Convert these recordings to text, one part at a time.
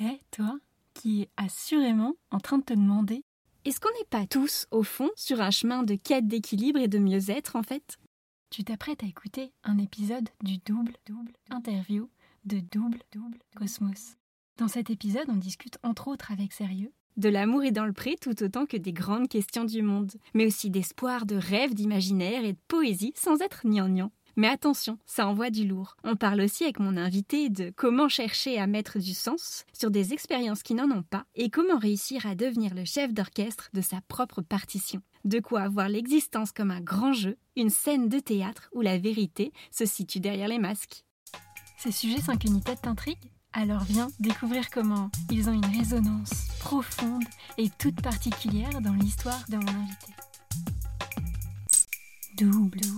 Eh, toi, qui es assurément en train de te demander Est-ce qu'on n'est pas tous, au fond, sur un chemin de quête d'équilibre et de mieux-être, en fait? Tu t'apprêtes à écouter un épisode du double, double interview de Double, double Cosmos. Dans cet épisode, on discute entre autres avec sérieux de l'amour et dans le pré tout autant que des grandes questions du monde, mais aussi d'espoir, de rêves, d'imaginaire et de poésie sans être gnangnan. Mais attention, ça envoie du lourd. On parle aussi avec mon invité de comment chercher à mettre du sens sur des expériences qui n'en ont pas et comment réussir à devenir le chef d'orchestre de sa propre partition. De quoi avoir l'existence comme un grand jeu, une scène de théâtre où la vérité se situe derrière les masques. Ces sujets sans qu'une tête t'intrigue alors viens découvrir comment ils ont une résonance profonde et toute particulière dans l'histoire de mon invité. Double.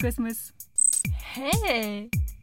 Cosmos. Hey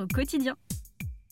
au quotidien.